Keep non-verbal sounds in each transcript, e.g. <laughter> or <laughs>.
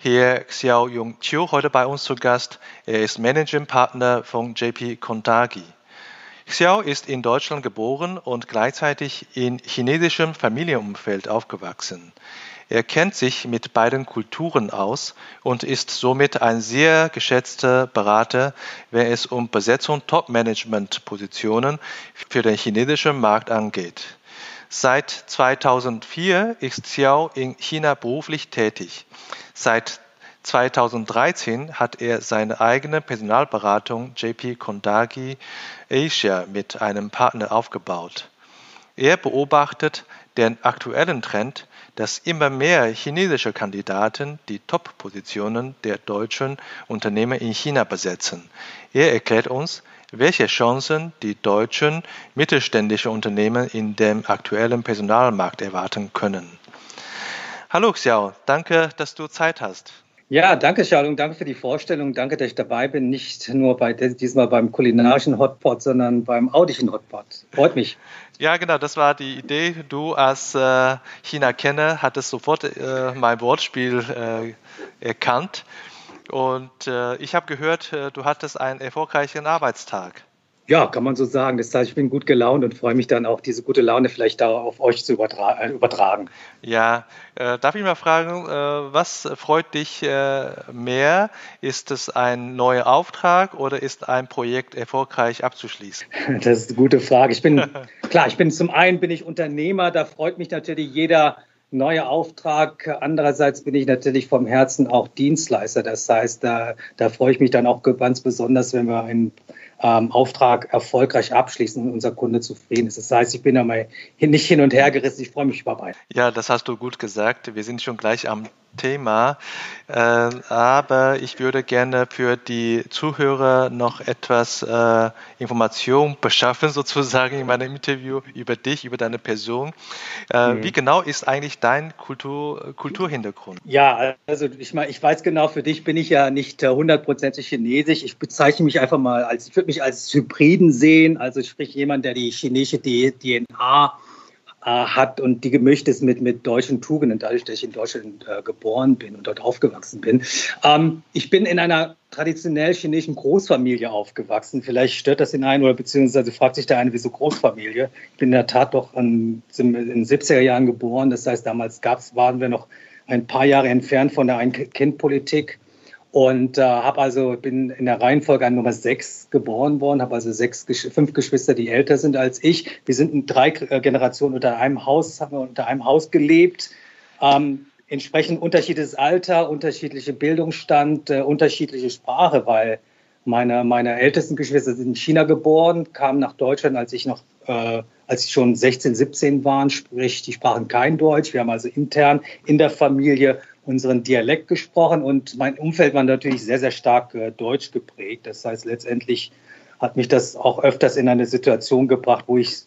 Hier Xiao Yong Chiu heute bei uns zu Gast. Er ist Managing Partner von JP Kontagi. Xiao ist in Deutschland geboren und gleichzeitig in chinesischem Familienumfeld aufgewachsen. Er kennt sich mit beiden Kulturen aus und ist somit ein sehr geschätzter Berater, wenn es um Besetzung Top-Management-Positionen für den chinesischen Markt angeht. Seit 2004 ist Xiao in China beruflich tätig. Seit 2013 hat er seine eigene Personalberatung JP Kondagi Asia mit einem Partner aufgebaut. Er beobachtet den aktuellen Trend, dass immer mehr chinesische Kandidaten die Top-Positionen der deutschen Unternehmen in China besetzen. Er erklärt uns, welche Chancen die deutschen mittelständischen Unternehmen in dem aktuellen Personalmarkt erwarten können. Hallo Xiao, danke, dass du Zeit hast. Ja, danke Xiaolong, danke für die Vorstellung, danke, dass ich dabei bin, nicht nur bei diesmal beim kulinarischen Hotpot, sondern beim audischen Hotpot. Freut mich. <laughs> Ja, genau, das war die Idee. Du als äh, China-Kenner hattest sofort äh, mein Wortspiel äh, erkannt. Und äh, ich habe gehört, äh, du hattest einen erfolgreichen Arbeitstag. Ja, kann man so sagen. Das heißt, ich bin gut gelaunt und freue mich dann auch, diese gute Laune vielleicht da auf euch zu übertra äh, übertragen. Ja, äh, darf ich mal fragen, äh, was freut dich äh, mehr? Ist es ein neuer Auftrag oder ist ein Projekt erfolgreich abzuschließen? Das ist eine gute Frage. Ich bin, <laughs> klar, ich bin zum einen bin ich Unternehmer, da freut mich natürlich jeder neuer Auftrag. Andererseits bin ich natürlich vom Herzen auch Dienstleister. Das heißt, da, da freue ich mich dann auch ganz besonders, wenn wir einen ähm, Auftrag erfolgreich abschließen und unser Kunde zufrieden ist. Das heißt, ich bin da mal nicht hin und her gerissen, ich freue mich über beide. Ja, das hast du gut gesagt. Wir sind schon gleich am Thema, äh, aber ich würde gerne für die Zuhörer noch etwas äh, Information beschaffen, <laughs> sozusagen in meinem Interview über dich, über deine Person. Äh, mhm. Wie genau ist eigentlich dein Kultur, Kulturhintergrund? Ja, also ich meine, ich weiß genau, für dich bin ich ja nicht hundertprozentig chinesisch. Ich bezeichne mich einfach mal als, ich würde mich als Hybriden sehen, also sprich jemand, der die chinesische DNA äh, hat und die gemischt ist mit, mit deutschen Tugenden, dadurch, dass ich in Deutschland äh, geboren bin und dort aufgewachsen bin. Ähm, ich bin in einer traditionell chinesischen Großfamilie aufgewachsen. Vielleicht stört das den einen oder beziehungsweise fragt sich der eine, wieso Großfamilie? Ich bin in der Tat doch an, in den 70er Jahren geboren. Das heißt, damals gab's, waren wir noch ein paar Jahre entfernt von der Ein-Kind-Politik. Und äh, habe also bin in der Reihenfolge an Nummer sechs geboren worden, habe also sechs, fünf Geschwister, die älter sind als ich. Wir sind in drei äh, Generationen unter einem Haus, haben wir unter einem Haus gelebt. Ähm, entsprechend unterschiedliches Alter, unterschiedliche Bildungsstand, äh, unterschiedliche Sprache, weil meine, meine ältesten Geschwister sind in China geboren, kamen nach Deutschland, als ich noch, äh, als ich schon 16, 17 waren, sprich, die sprachen kein Deutsch. Wir haben also intern in der Familie unseren Dialekt gesprochen und mein Umfeld war natürlich sehr, sehr stark äh, deutsch geprägt. Das heißt, letztendlich hat mich das auch öfters in eine Situation gebracht, wo ich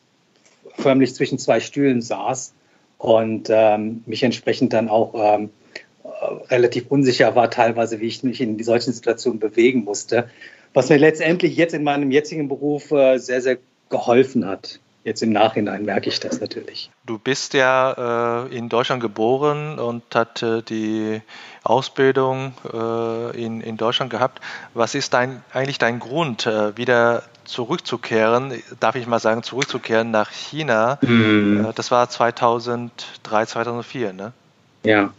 förmlich zwischen zwei Stühlen saß und ähm, mich entsprechend dann auch ähm, relativ unsicher war, teilweise, wie ich mich in solchen Situationen bewegen musste. Was mir letztendlich jetzt in meinem jetzigen Beruf äh, sehr, sehr geholfen hat. Jetzt im Nachhinein merke ich das natürlich. Du bist ja äh, in Deutschland geboren und hat äh, die Ausbildung äh, in, in Deutschland gehabt. Was ist dein, eigentlich dein Grund, äh, wieder zurückzukehren, darf ich mal sagen, zurückzukehren nach China? Mhm. Äh, das war 2003, 2004, ne? Ja.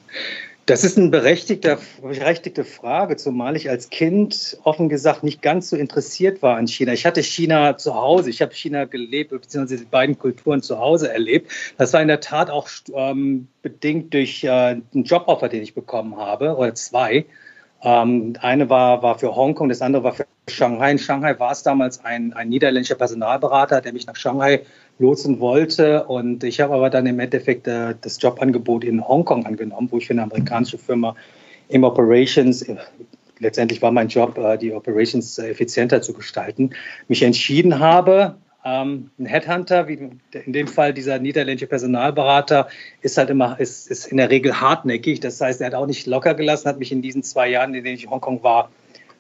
Das ist eine berechtigte, berechtigte Frage, zumal ich als Kind offen gesagt nicht ganz so interessiert war an China. Ich hatte China zu Hause, ich habe China gelebt, beziehungsweise die beiden Kulturen zu Hause erlebt. Das war in der Tat auch ähm, bedingt durch äh, einen Joboffer, den ich bekommen habe, oder zwei. Ähm, eine war, war für Hongkong, das andere war für Shanghai. In Shanghai war es damals ein, ein niederländischer Personalberater, der mich nach Shanghai lotsen wollte. Und ich habe aber dann im Endeffekt äh, das Jobangebot in Hongkong angenommen, wo ich für eine amerikanische Firma im Operations, letztendlich war mein Job, äh, die Operations effizienter zu gestalten, mich entschieden habe, ähm, ein Headhunter, wie in dem Fall dieser niederländische Personalberater, ist halt immer, ist, ist in der Regel hartnäckig. Das heißt, er hat auch nicht locker gelassen, hat mich in diesen zwei Jahren, in denen ich in Hongkong war,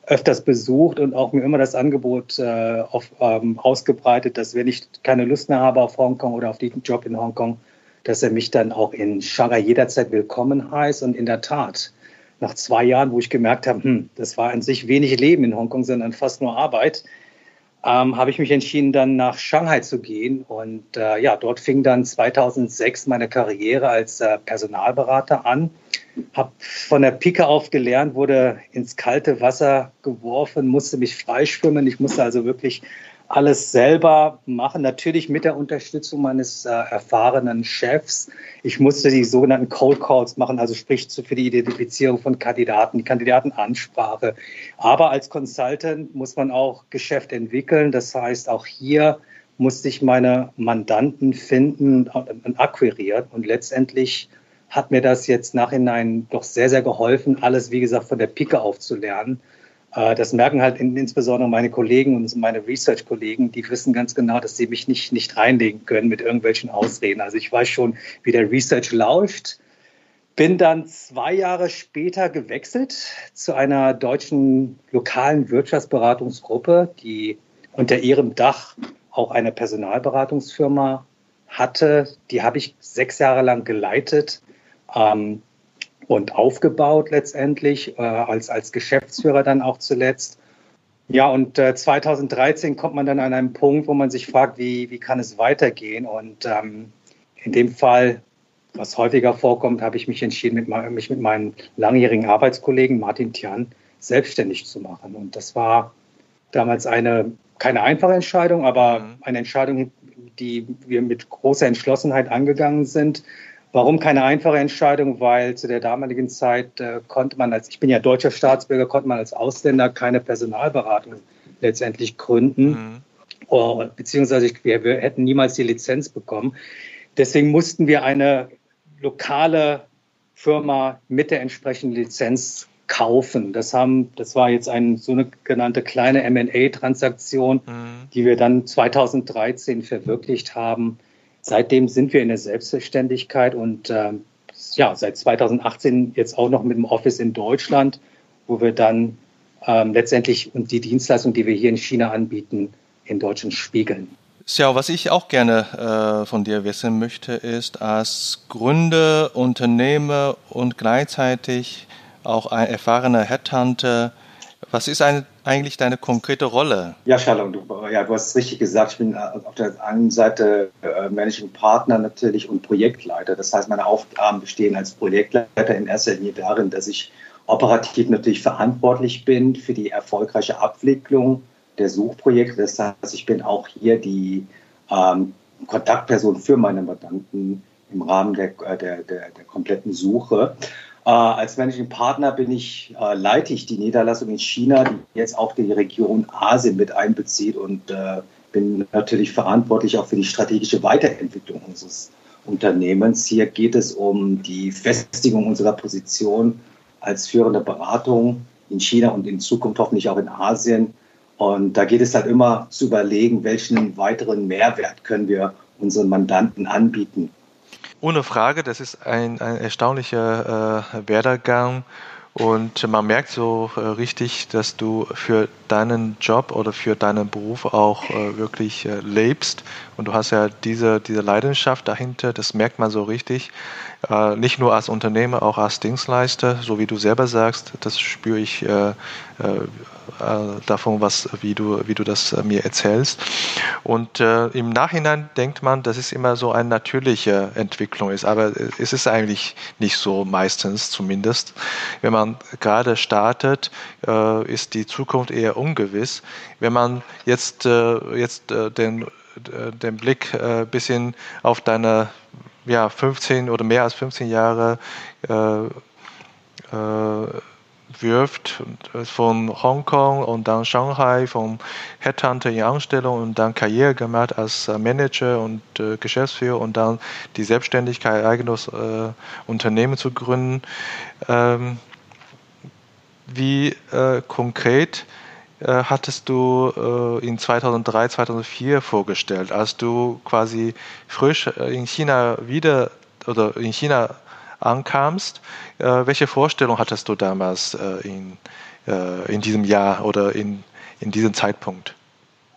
öfters besucht und auch mir immer das Angebot äh, auf, ähm, ausgebreitet, dass wenn ich keine Lust mehr habe auf Hongkong oder auf diesen Job in Hongkong, dass er mich dann auch in Shanghai jederzeit willkommen heißt. Und in der Tat, nach zwei Jahren, wo ich gemerkt habe, hm, das war an sich wenig Leben in Hongkong, sondern fast nur Arbeit, ähm, habe ich mich entschieden, dann nach Shanghai zu gehen. Und äh, ja, dort fing dann 2006 meine Karriere als äh, Personalberater an. Habe von der Pike auf gelernt, wurde ins kalte Wasser geworfen, musste mich freischwimmen. Ich musste also wirklich alles selber machen, natürlich mit der Unterstützung meines äh, erfahrenen Chefs. Ich musste die sogenannten Cold Calls machen, also sprich für die Identifizierung von Kandidaten, die Kandidatenansprache. Aber als Consultant muss man auch Geschäft entwickeln. Das heißt, auch hier musste ich meine Mandanten finden und akquirieren. Und letztendlich hat mir das jetzt nachhinein doch sehr, sehr geholfen, alles, wie gesagt, von der Pike aufzulernen das merken halt insbesondere meine Kollegen und meine Research-Kollegen, die wissen ganz genau, dass sie mich nicht, nicht reinlegen können mit irgendwelchen Ausreden. Also ich weiß schon, wie der Research lauscht. Bin dann zwei Jahre später gewechselt zu einer deutschen lokalen Wirtschaftsberatungsgruppe, die unter ihrem Dach auch eine Personalberatungsfirma hatte. Die habe ich sechs Jahre lang geleitet. Ähm, und aufgebaut letztendlich, äh, als, als Geschäftsführer dann auch zuletzt. Ja, und äh, 2013 kommt man dann an einen Punkt, wo man sich fragt, wie, wie kann es weitergehen? Und ähm, in dem Fall, was häufiger vorkommt, habe ich mich entschieden, mit, mich mit meinem langjährigen Arbeitskollegen Martin Tian selbstständig zu machen. Und das war damals eine, keine einfache Entscheidung, aber mhm. eine Entscheidung, die wir mit großer Entschlossenheit angegangen sind, Warum keine einfache Entscheidung? Weil zu der damaligen Zeit äh, konnte man als, ich bin ja deutscher Staatsbürger, konnte man als Ausländer keine Personalberatung letztendlich gründen. Mhm. Oh, beziehungsweise wir, wir hätten niemals die Lizenz bekommen. Deswegen mussten wir eine lokale Firma mit der entsprechenden Lizenz kaufen. Das, haben, das war jetzt eine so eine genannte kleine MA-Transaktion, mhm. die wir dann 2013 verwirklicht haben. Seitdem sind wir in der Selbstverständlichkeit und äh, ja, seit 2018 jetzt auch noch mit dem Office in Deutschland, wo wir dann ähm, letztendlich und die Dienstleistung, die wir hier in China anbieten, in Deutschland spiegeln. Xiao, was ich auch gerne äh, von dir wissen möchte, ist als Gründer, Unternehmer und gleichzeitig auch ein erfahrener Headhunter, was ist eine, eigentlich deine konkrete Rolle? Ja, Shalom, du, ja, du hast es richtig gesagt. Ich bin äh, auf der einen Seite äh, Managing Partner natürlich und Projektleiter. Das heißt, meine Aufgaben bestehen als Projektleiter in erster Linie darin, dass ich operativ natürlich verantwortlich bin für die erfolgreiche Abwicklung der Suchprojekte. Das heißt, ich bin auch hier die ähm, Kontaktperson für meine Mandanten im Rahmen der, äh, der, der, der kompletten Suche. Äh, als Managing Partner bin ich, äh, leite ich die Niederlassung in China, die jetzt auch die Region Asien mit einbezieht und äh, bin natürlich verantwortlich auch für die strategische Weiterentwicklung unseres Unternehmens. Hier geht es um die Festigung unserer Position als führende Beratung in China und in Zukunft hoffentlich auch in Asien. Und da geht es halt immer zu überlegen, welchen weiteren Mehrwert können wir unseren Mandanten anbieten ohne Frage, das ist ein, ein erstaunlicher äh, Werdegang. Und man merkt so äh, richtig, dass du für deinen Job oder für deinen Beruf auch äh, wirklich äh, lebst und du hast ja diese, diese Leidenschaft dahinter, das merkt man so richtig. Äh, nicht nur als Unternehmer, auch als Dienstleister, so wie du selber sagst, das spüre ich äh, äh, äh, davon, was, wie, du, wie du das äh, mir erzählst. Und äh, im Nachhinein denkt man, dass es immer so eine natürliche Entwicklung ist, aber es ist eigentlich nicht so meistens zumindest. Wenn man gerade startet, ist die Zukunft eher ungewiss. Wenn man jetzt, jetzt den, den Blick ein bisschen auf deine ja, 15 oder mehr als 15 Jahre wirft, äh, von Hongkong und dann Shanghai, von Headhunter in Anstellung und dann Karriere gemacht als äh, Manager und äh, Geschäftsführer und dann die Selbstständigkeit, eigenes äh, Unternehmen zu gründen. Ähm, wie äh, konkret äh, hattest du äh, in 2003, 2004 vorgestellt, als du quasi frisch äh, in China wieder oder in China ankamst? Äh, welche Vorstellung hattest du damals in, in diesem Jahr oder in, in diesem Zeitpunkt?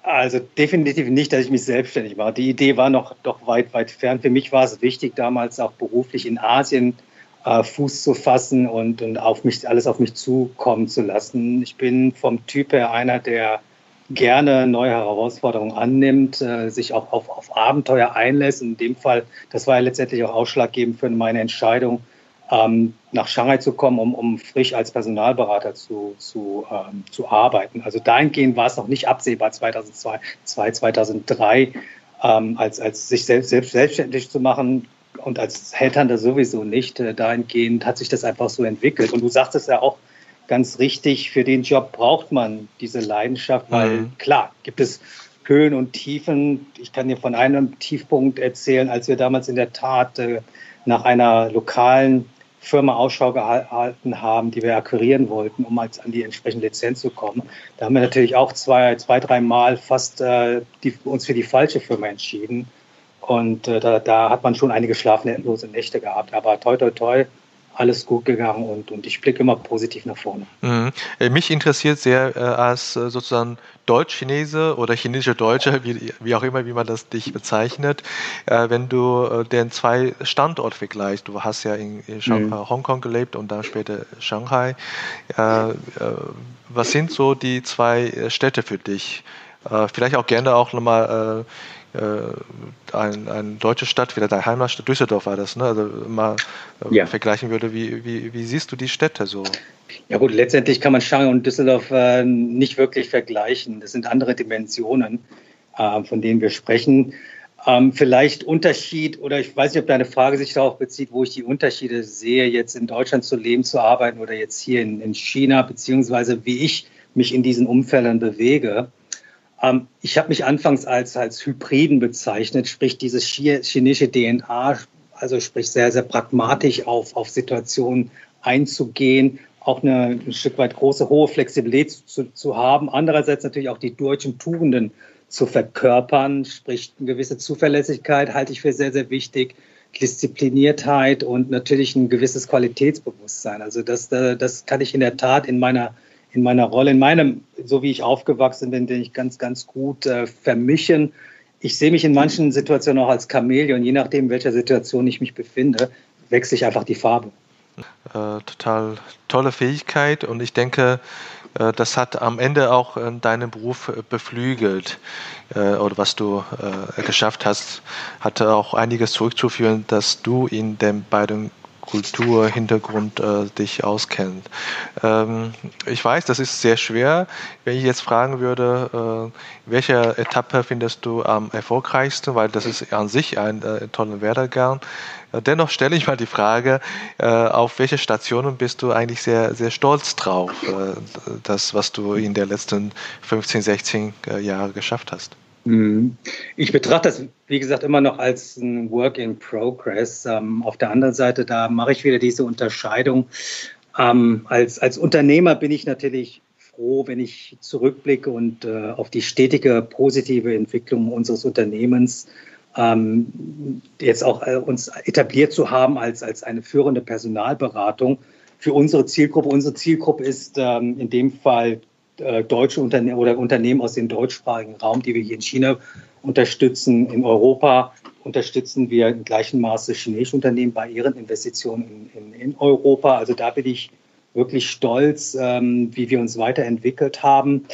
Also definitiv nicht, dass ich mich selbstständig war. Die Idee war noch doch weit, weit fern. Für mich war es wichtig, damals auch beruflich in Asien äh, Fuß zu fassen und, und auf mich, alles auf mich zukommen zu lassen. Ich bin vom Typ her einer, der gerne neue Herausforderungen annimmt, äh, sich auch auf, auf Abenteuer einlässt. In dem Fall, das war ja letztendlich auch ausschlaggebend für meine Entscheidung, ähm, nach Shanghai zu kommen, um, um frisch als Personalberater zu, zu, ähm, zu arbeiten. Also dahingehend war es noch nicht absehbar 2002, 2003, ähm, als, als sich selbst, selbst selbstständig zu machen und als Headhunter sowieso nicht. Äh, dahingehend hat sich das einfach so entwickelt. Und du sagtest ja auch ganz richtig, für den Job braucht man diese Leidenschaft, weil mhm. klar, gibt es Höhen und Tiefen. Ich kann dir von einem Tiefpunkt erzählen, als wir damals in der Tat äh, nach einer lokalen Firma Ausschau gehalten haben, die wir akquirieren wollten, um als an die entsprechende Lizenz zu kommen. Da haben wir natürlich auch zwei, zwei drei Mal fast äh, die, uns für die falsche Firma entschieden. Und äh, da, da, hat man schon einige schlaflose Nächte gehabt. Aber toi, toi, toi, alles gut gegangen und, und ich blicke immer positiv nach vorne. Mhm. Äh, mich interessiert sehr äh, als äh, sozusagen Deutsch-Chinese oder chinesische Deutsche, wie, wie, auch immer, wie man das dich bezeichnet, äh, wenn du äh, den zwei Standort vergleichst. Du hast ja in, in mhm. Hongkong gelebt und dann später Shanghai. Äh, was sind so die zwei Städte für dich? vielleicht auch gerne auch nochmal äh, ein, eine deutsche Stadt, wieder deine Heimatstadt, Düsseldorf war das, ne? also mal äh, ja. vergleichen würde, wie, wie, wie siehst du die Städte so? Ja gut, letztendlich kann man Shanghai und Düsseldorf äh, nicht wirklich vergleichen. Das sind andere Dimensionen, äh, von denen wir sprechen. Ähm, vielleicht Unterschied, oder ich weiß nicht, ob deine Frage sich darauf bezieht, wo ich die Unterschiede sehe, jetzt in Deutschland zu leben, zu arbeiten oder jetzt hier in, in China, beziehungsweise wie ich mich in diesen Umfeldern bewege. Ähm, ich habe mich anfangs als, als Hybriden bezeichnet, sprich dieses chinesische DNA, also sprich sehr, sehr pragmatisch auf, auf Situationen einzugehen, auch eine ein Stück weit große, hohe Flexibilität zu, zu haben. Andererseits natürlich auch die deutschen Tugenden zu verkörpern, sprich eine gewisse Zuverlässigkeit halte ich für sehr, sehr wichtig. Diszipliniertheit und natürlich ein gewisses Qualitätsbewusstsein. Also das, das kann ich in der Tat in meiner in meiner Rolle, in meinem, so wie ich aufgewachsen bin, den ich ganz, ganz gut äh, vermischen. Ich sehe mich in manchen Situationen auch als Chamäleon, je nachdem, in welcher Situation ich mich befinde, wechsle ich einfach die Farbe. Äh, total tolle Fähigkeit und ich denke, äh, das hat am Ende auch äh, deinen Beruf äh, beflügelt oder was du geschafft hast, hatte auch einiges zurückzuführen, dass du in den beiden Kulturhintergrund äh, dich auskennt. Ähm, ich weiß, das ist sehr schwer. Wenn ich jetzt fragen würde, äh, welche Etappe findest du am erfolgreichsten, weil das ist an sich ein äh, toller Werdegang. Äh, dennoch stelle ich mal die Frage, äh, auf welche Stationen bist du eigentlich sehr, sehr stolz drauf, äh, das, was du in den letzten 15, 16 Jahren geschafft hast? Mhm. Ich betrachte das, wie gesagt, immer noch als ein Work in Progress. Ähm, auf der anderen Seite, da mache ich wieder diese Unterscheidung. Ähm, als, als Unternehmer bin ich natürlich froh, wenn ich zurückblicke und äh, auf die stetige positive Entwicklung unseres Unternehmens ähm, jetzt auch äh, uns etabliert zu haben als, als eine führende Personalberatung für unsere Zielgruppe. Unsere Zielgruppe ist in dem Fall äh, deutsche Unternehmen oder Unternehmen aus dem deutschsprachigen Raum, die wir hier in China unterstützen. In Europa unterstützen wir im gleichen Maße chinesische Unternehmen bei ihren Investitionen in, in, in Europa. Also da bin ich wirklich stolz, ähm, wie wir uns weiterentwickelt haben.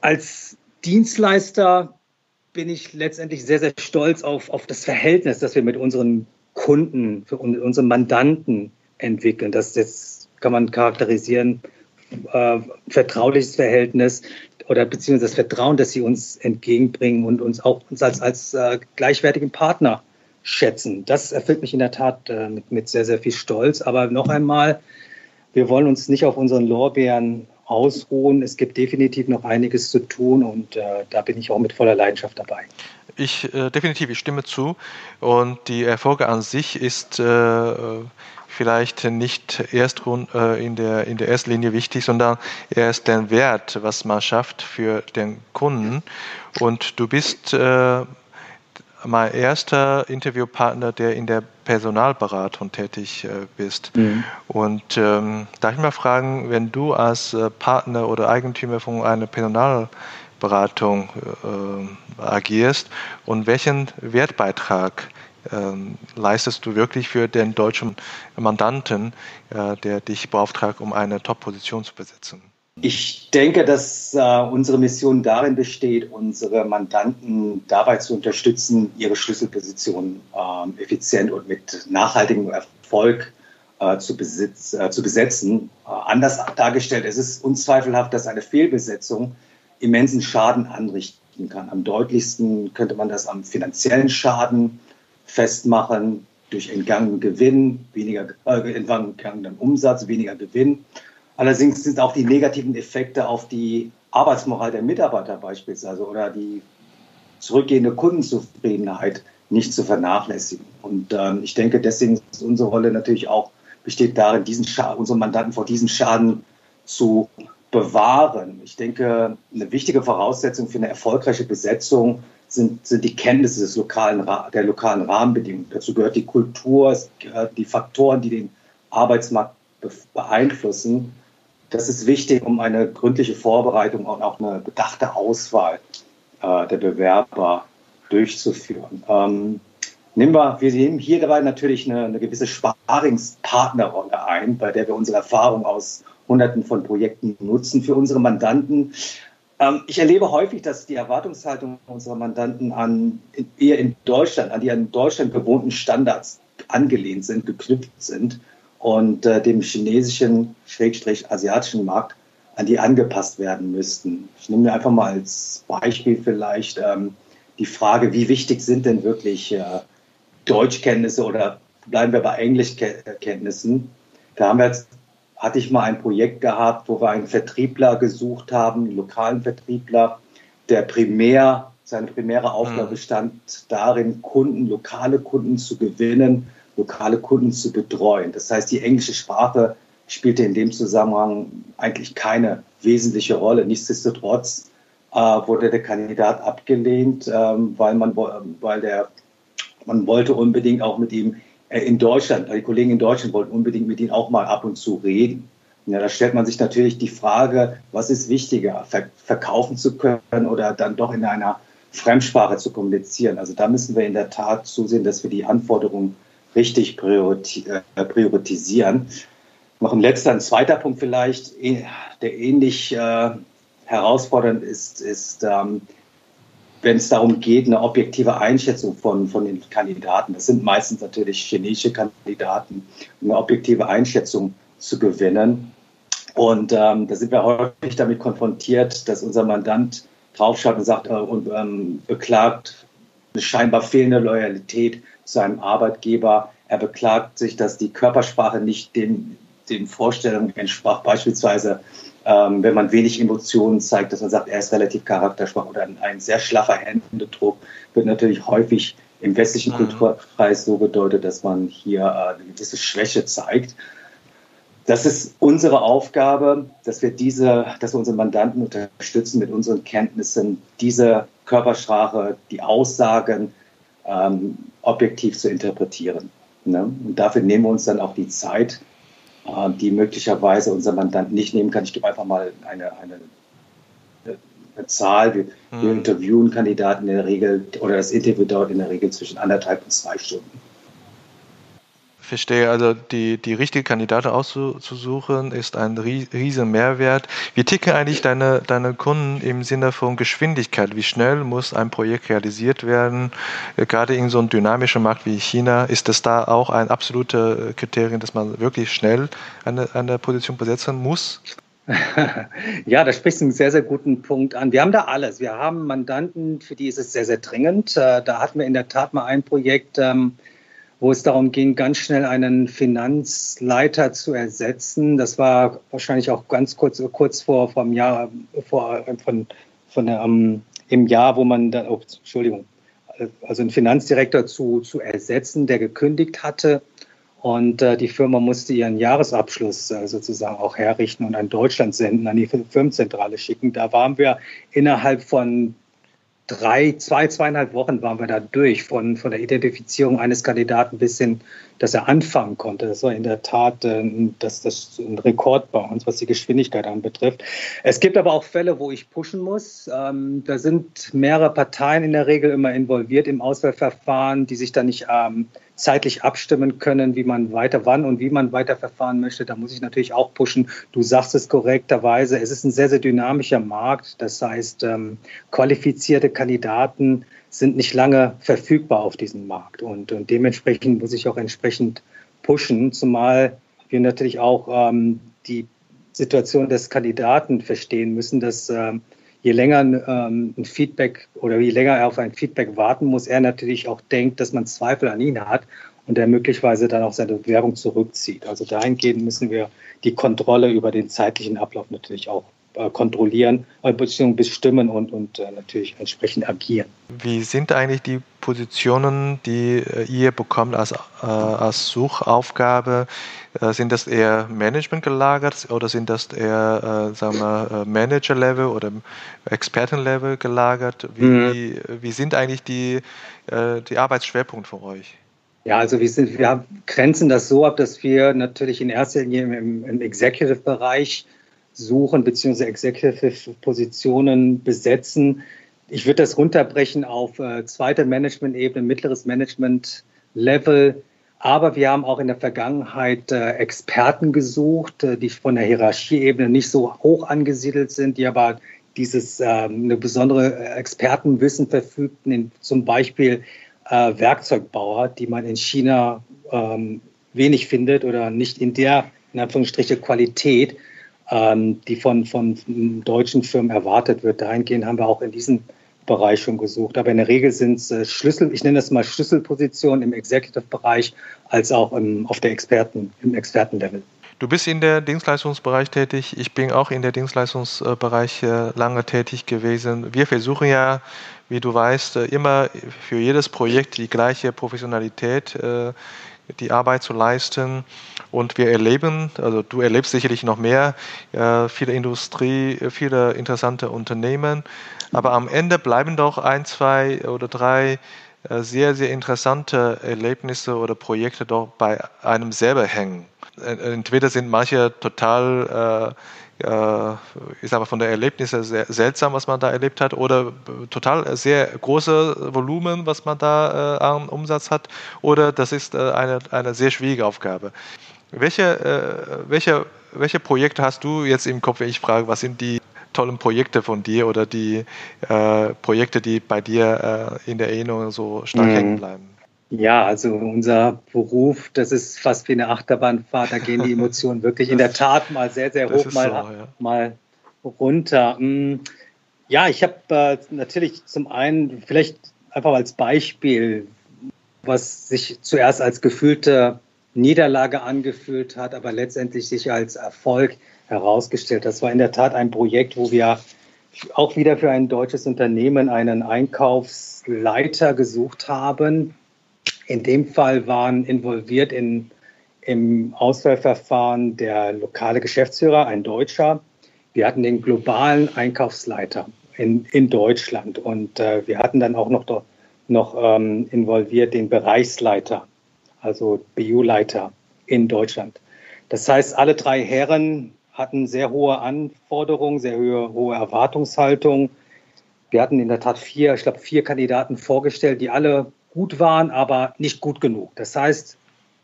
Als Dienstleister bin ich letztendlich sehr, sehr stolz auf, auf das Verhältnis, das wir mit unseren Kunden, für unsere Mandanten entwickeln. Das, das kann man charakterisieren äh, vertrauliches Verhältnis oder beziehungsweise das Vertrauen, das sie uns entgegenbringen und uns auch uns als, als äh, gleichwertigen Partner schätzen. Das erfüllt mich in der Tat äh, mit, mit sehr, sehr viel Stolz. Aber noch einmal, wir wollen uns nicht auf unseren Lorbeeren ausruhen. Es gibt definitiv noch einiges zu tun und äh, da bin ich auch mit voller Leidenschaft dabei. Ich äh, definitiv, ich stimme zu. Und die Erfolge an sich ist äh, vielleicht nicht erst äh, in der, in der ersten Linie wichtig, sondern erst den Wert, was man schafft für den Kunden. Und du bist äh, mein erster Interviewpartner, der in der Personalberatung tätig äh, bist. Mhm. Und ähm, darf ich mal fragen, wenn du als äh, Partner oder Eigentümer von einer Personalberatung äh, agierst und welchen Wertbeitrag leistest du wirklich für den deutschen Mandanten, äh, der dich beauftragt, um eine Top-Position zu besetzen? Ich denke, dass äh, unsere Mission darin besteht, unsere Mandanten dabei zu unterstützen, ihre Schlüsselpositionen äh, effizient und mit nachhaltigem Erfolg äh, zu, besitz, äh, zu, besetzen. Äh, anders dargestellt, es ist unzweifelhaft, dass eine Fehlbesetzung immensen Schaden anrichten kann. Am deutlichsten könnte man das am finanziellen Schaden festmachen, durch entgangenen Gewinn, weniger äh, entgangenen Umsatz, weniger Gewinn Allerdings sind auch die negativen Effekte auf die Arbeitsmoral der Mitarbeiter beispielsweise oder die zurückgehende Kundenzufriedenheit nicht zu vernachlässigen. Und ähm, ich denke, deswegen ist unsere Rolle natürlich auch besteht darin, diesen Schaden, unsere Mandanten vor diesem Schaden zu bewahren. Ich denke, eine wichtige Voraussetzung für eine erfolgreiche Besetzung sind, sind die Kenntnisse des lokalen, der lokalen Rahmenbedingungen. Dazu gehört die Kultur, es gehört die Faktoren, die den Arbeitsmarkt beeinflussen. Das ist wichtig, um eine gründliche Vorbereitung und auch eine bedachte Auswahl äh, der Bewerber durchzuführen. Ähm, nehmen wir, wir nehmen hier dabei natürlich eine, eine gewisse Sparingspartnerrolle ein, bei der wir unsere Erfahrung aus Hunderten von Projekten nutzen für unsere Mandanten. Ähm, ich erlebe häufig, dass die Erwartungshaltung unserer Mandanten an eher in Deutschland, an die in Deutschland bewohnten Standards angelehnt sind, geknüpft sind und äh, dem chinesischen, schrägstrich asiatischen Markt an die angepasst werden müssten. Ich nehme mir einfach mal als Beispiel vielleicht ähm, die Frage, wie wichtig sind denn wirklich äh, Deutschkenntnisse oder bleiben wir bei Englischkenntnissen? Da haben wir jetzt, hatte ich mal ein Projekt gehabt, wo wir einen Vertriebler gesucht haben, einen lokalen Vertriebler, der primär, seine primäre Aufgabe mhm. darin, Kunden, lokale Kunden zu gewinnen lokale Kunden zu betreuen. Das heißt, die englische Sprache spielte in dem Zusammenhang eigentlich keine wesentliche Rolle. Nichtsdestotrotz äh, wurde der Kandidat abgelehnt, ähm, weil man, weil der, man wollte unbedingt auch mit ihm in Deutschland, die Kollegen in Deutschland wollten unbedingt mit ihm auch mal ab und zu reden. Ja, da stellt man sich natürlich die Frage, was ist wichtiger, verkaufen zu können oder dann doch in einer Fremdsprache zu kommunizieren. Also da müssen wir in der Tat zusehen, dass wir die Anforderungen richtig äh, priorisieren. Noch ein letzter, ein zweiter Punkt vielleicht, eh, der ähnlich äh, herausfordernd ist, ist ähm, wenn es darum geht, eine objektive Einschätzung von, von den Kandidaten, das sind meistens natürlich chinesische Kandidaten, eine objektive Einschätzung zu gewinnen. Und ähm, da sind wir häufig damit konfrontiert, dass unser Mandant draufschaut und sagt äh, und ähm, beklagt eine scheinbar fehlende Loyalität zu einem Arbeitgeber. Er beklagt sich, dass die Körpersprache nicht den, den Vorstellungen entsprach. Beispielsweise, ähm, wenn man wenig Emotionen zeigt, dass man sagt, er ist relativ charakterschwach oder ein, ein sehr schlaffer Händedruck, wird natürlich häufig im westlichen mhm. Kulturkreis so gedeutet, dass man hier äh, eine gewisse Schwäche zeigt. Das ist unsere Aufgabe, dass wir diese, dass wir unsere Mandanten unterstützen mit unseren Kenntnissen, diese Körpersprache, die Aussagen ähm, objektiv zu interpretieren. Ne? Und dafür nehmen wir uns dann auch die Zeit, die möglicherweise unser Mandant nicht nehmen kann. Ich gebe einfach mal eine, eine, eine Zahl. Wir, hm. wir interviewen Kandidaten in der Regel, oder das Interview dauert in der Regel zwischen anderthalb und zwei Stunden. Verstehe, also die, die richtige Kandidatin auszusuchen ist ein riesen Mehrwert. Wie ticken eigentlich deine, deine Kunden im Sinne von Geschwindigkeit? Wie schnell muss ein Projekt realisiert werden? Gerade in so einem dynamischen Markt wie China, ist das da auch ein absolutes Kriterium, dass man wirklich schnell eine, eine Position besetzen muss? <laughs> Ja, da sprichst du einen sehr, sehr guten Punkt an. Wir haben da alles. Wir haben Mandanten, für die ist es sehr, sehr dringend. Äh, da hatten wir in der Tat mal ein Projekt, ähm, wo es darum ging, ganz schnell einen Finanzleiter zu ersetzen. Das war wahrscheinlich auch ganz kurz, kurz vor vom Jahr, vor, von, von um, im Jahr, wo man dann, oh, Entschuldigung, also einen Finanzdirektor zu, zu ersetzen, der gekündigt hatte. Und äh, die Firma musste ihren Jahresabschluss äh, sozusagen auch herrichten und an Deutschland senden, an die Firmenzentrale schicken. Da waren wir innerhalb von drei, zwei, zweieinhalb Wochen waren wir da durch, von, von der Identifizierung eines Kandidaten bis hin, dass er anfangen konnte. Das war in der Tat äh, das, das ein Rekord bei uns, was die Geschwindigkeit anbetrifft. Es gibt aber auch Fälle, wo ich pushen muss. Ähm, da sind mehrere Parteien in der Regel immer involviert im Auswahlverfahren, die sich da nicht ähm, zeitlich abstimmen können, wie man weiter, wann und wie man weiter verfahren möchte. Da muss ich natürlich auch pushen. Du sagst es korrekterweise. Es ist ein sehr, sehr dynamischer Markt. Das heißt, ähm, qualifizierte Kandidaten sind nicht lange verfügbar auf diesem Markt. Und, und dementsprechend muss ich auch entsprechend pushen, zumal wir natürlich auch ähm, die Situation des Kandidaten verstehen müssen, dass ähm, je länger ähm, ein Feedback oder je länger er auf ein Feedback warten muss, er natürlich auch denkt, dass man Zweifel an ihn hat und er möglicherweise dann auch seine Bewerbung zurückzieht. Also dahingehend müssen wir die Kontrolle über den zeitlichen Ablauf natürlich auch kontrollieren, äh, beziehungsweise bestimmen und, und äh, natürlich entsprechend agieren. Wie sind eigentlich die Positionen, die ihr bekommt als, äh, als Suchaufgabe? sind das eher Management gelagert oder sind das eher, äh, sagen wir, Manager-Level oder Experten-Level gelagert? Wie, mhm. wie sind eigentlich die, äh, die Arbeitsschwerpunkte für euch? Ja, also wir, sind, wir grenzen das so ab, dass wir natürlich in erster Linie im, im Executive-Bereich suchen bzw. Executive-Positionen besetzen. Ich würde das runterbrechen auf äh, zweite Management-Ebene, mittleres Management-Level. Aber wir haben auch in der Vergangenheit äh, Experten gesucht, äh, die von der Hierarchieebene nicht so hoch angesiedelt sind, die aber dieses äh, eine besondere Expertenwissen verfügten, in, zum Beispiel äh, Werkzeugbauer, die man in China ähm, wenig findet oder nicht in der in Anführungsstriche Qualität, ähm, die von, von deutschen Firmen erwartet wird. Dahingehend haben wir auch in diesem Bereich schon gesucht. Aber in der Regel sind es äh, Schlüssel, ich nenne das mal Schlüsselpositionen im Executive-Bereich als auch im, auf der Experten, im Expertenlevel. Du bist in der Dienstleistungsbereich tätig. Ich bin auch in der Dienstleistungsbereich äh, lange tätig gewesen. Wir versuchen ja, wie du weißt, äh, immer für jedes Projekt die gleiche Professionalität die Arbeit zu leisten. Und wir erleben, also du erlebst sicherlich noch mehr, äh, viele Industrie, viele interessante Unternehmen. Aber am Ende bleiben doch ein, zwei oder drei äh, sehr, sehr interessante Erlebnisse oder Projekte doch bei einem selber hängen. Entweder sind manche total äh, äh, ich sage mal, von der Erlebnisse sehr seltsam, was man da erlebt hat, oder total sehr große Volumen, was man da äh, an Umsatz hat, oder das ist äh, eine, eine sehr schwierige Aufgabe. Welche, äh, welche, welche Projekte hast du jetzt im Kopf, wenn ich frage, was sind die tollen Projekte von dir oder die äh, Projekte, die bei dir äh, in der Erinnerung so stark mhm. hängen bleiben? Ja, also unser Beruf, das ist fast wie eine Achterbahnfahrt. Da gehen die Emotionen wirklich in der <laughs> Tat mal sehr, sehr hoch, mal, so, ja. mal runter. Hm, ja, ich habe äh, natürlich zum einen vielleicht einfach als Beispiel, was sich zuerst als gefühlte Niederlage angefühlt hat, aber letztendlich sich als Erfolg herausgestellt. Das war in der Tat ein Projekt, wo wir auch wieder für ein deutsches Unternehmen einen Einkaufsleiter gesucht haben, in dem Fall waren involviert in, im Auswahlverfahren der lokale Geschäftsführer, ein Deutscher. Wir hatten den globalen Einkaufsleiter in, in Deutschland und äh, wir hatten dann auch noch, noch ähm, involviert den Bereichsleiter, also BU-Leiter in Deutschland. Das heißt, alle drei Herren hatten sehr hohe Anforderungen, sehr hohe, hohe Erwartungshaltung. Wir hatten in der Tat vier, ich glaube, vier Kandidaten vorgestellt, die alle gut waren, aber nicht gut genug. Das heißt,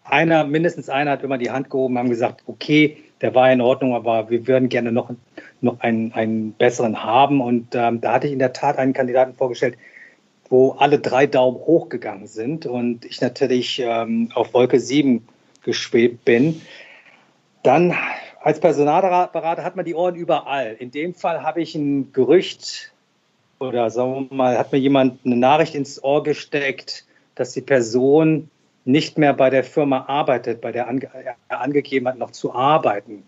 einer, mindestens einer hat immer die Hand gehoben, haben gesagt, okay, der war in Ordnung, aber wir würden gerne noch, noch einen, einen besseren haben. Und ähm, da hatte ich in der Tat einen Kandidaten vorgestellt, wo alle drei Daumen hochgegangen sind und ich natürlich ähm, auf Wolke 7 geschwebt bin. Dann als Personalberater hat man die Ohren überall. In dem Fall habe ich ein Gerücht oder sagen wir mal, hat mir jemand eine Nachricht ins Ohr gesteckt, dass die Person nicht mehr bei der Firma arbeitet, bei der er angegeben hat, noch zu arbeiten.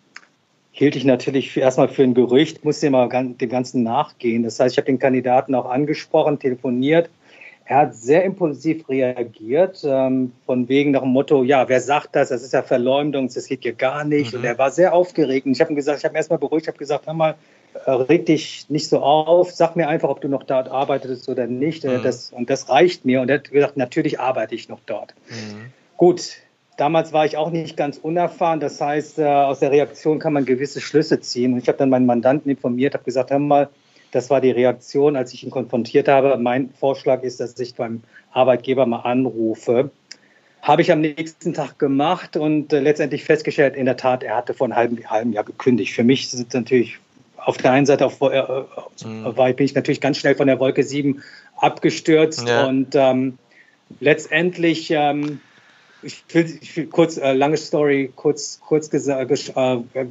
Hielt ich natürlich für, erstmal für ein Gerücht, musste immer dem Ganzen nachgehen. Das heißt, ich habe den Kandidaten auch angesprochen, telefoniert. Er hat sehr impulsiv reagiert, ähm, von wegen nach dem Motto, ja, wer sagt das? Das ist ja Verleumdung, das geht hier gar nicht. Mhm. Und er war sehr aufgeregt. Und ich habe ihm gesagt, ich habe ihn erstmal beruhigt, ich habe gesagt, hör mal, reg dich nicht so auf, sag mir einfach, ob du noch dort arbeitest oder nicht. Mhm. Das, und das reicht mir. Und er hat gesagt, natürlich arbeite ich noch dort. Mhm. Gut, damals war ich auch nicht ganz unerfahren. Das heißt, äh, aus der Reaktion kann man gewisse Schlüsse ziehen. Und ich habe dann meinen Mandanten informiert, habe gesagt, hör mal, das war die Reaktion, als ich ihn konfrontiert habe. Mein Vorschlag ist, dass ich beim Arbeitgeber mal anrufe. Habe ich am nächsten Tag gemacht und äh, letztendlich festgestellt, in der Tat, er hatte vor einem halben, halben Jahr gekündigt. Für mich ist es natürlich auf der einen Seite auf, äh, mhm. war, bin ich natürlich ganz schnell von der Wolke 7 abgestürzt ja. und ähm, letztendlich ähm, ich will, ich will kurz, äh, lange Story, kurz, kurz ges äh,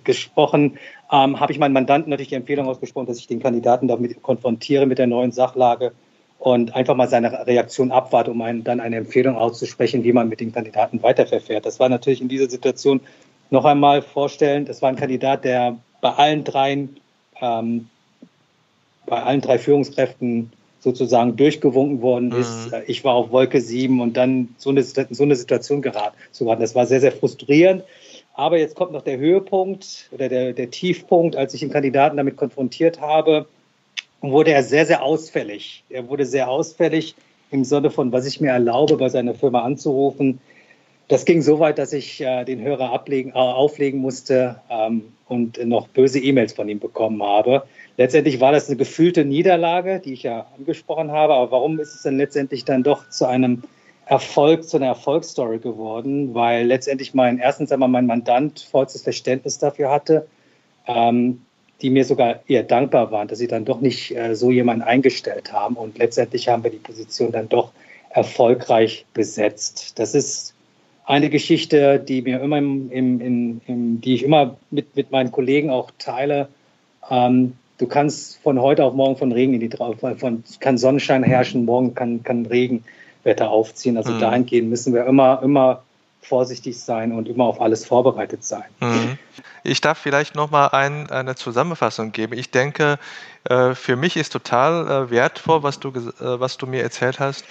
gesprochen, ähm, habe ich meinen Mandanten natürlich die Empfehlung ausgesprochen, dass ich den Kandidaten damit konfrontiere mit der neuen Sachlage und einfach mal seine Reaktion abwarte, um einen, dann eine Empfehlung auszusprechen, wie man mit den Kandidaten weiterverfährt. Das war natürlich in dieser Situation noch einmal vorstellen, das war ein Kandidat, der bei allen dreien, ähm, bei allen drei Führungskräften sozusagen durchgewunken worden ist. Mhm. Ich war auf Wolke 7 und dann so eine, so eine Situation geraten zu geraten. Das war sehr, sehr frustrierend. Aber jetzt kommt noch der Höhepunkt oder der, der Tiefpunkt, als ich den Kandidaten damit konfrontiert habe, wurde er sehr, sehr ausfällig. Er wurde sehr ausfällig im Sinne von, was ich mir erlaube, bei seiner Firma anzurufen. Das ging so weit, dass ich äh, den Hörer ablegen, äh, auflegen musste ähm, und noch böse E-Mails von ihm bekommen habe. Letztendlich war das eine gefühlte Niederlage, die ich ja angesprochen habe. Aber warum ist es denn letztendlich dann doch zu einem Erfolg, zu einer Erfolgsstory geworden? Weil letztendlich mein, erstens einmal mein Mandant vollstes Verständnis dafür hatte, ähm, die mir sogar eher dankbar waren, dass sie dann doch nicht äh, so jemanden eingestellt haben. Und letztendlich haben wir die Position dann doch erfolgreich besetzt. Das ist eine Geschichte, die mir immer im, im, im, die ich immer mit, mit meinen Kollegen auch teile. Ähm, du kannst von heute auf morgen von Regen in die drauf, von kann Sonnenschein herrschen, morgen kann, kann Regenwetter aufziehen. Also mhm. dahingehend müssen wir immer, immer vorsichtig sein und immer auf alles vorbereitet sein. Mhm. Ich darf vielleicht nochmal ein, eine Zusammenfassung geben. Ich denke, äh, für mich ist total äh, wertvoll, was du, äh, was du mir erzählt hast.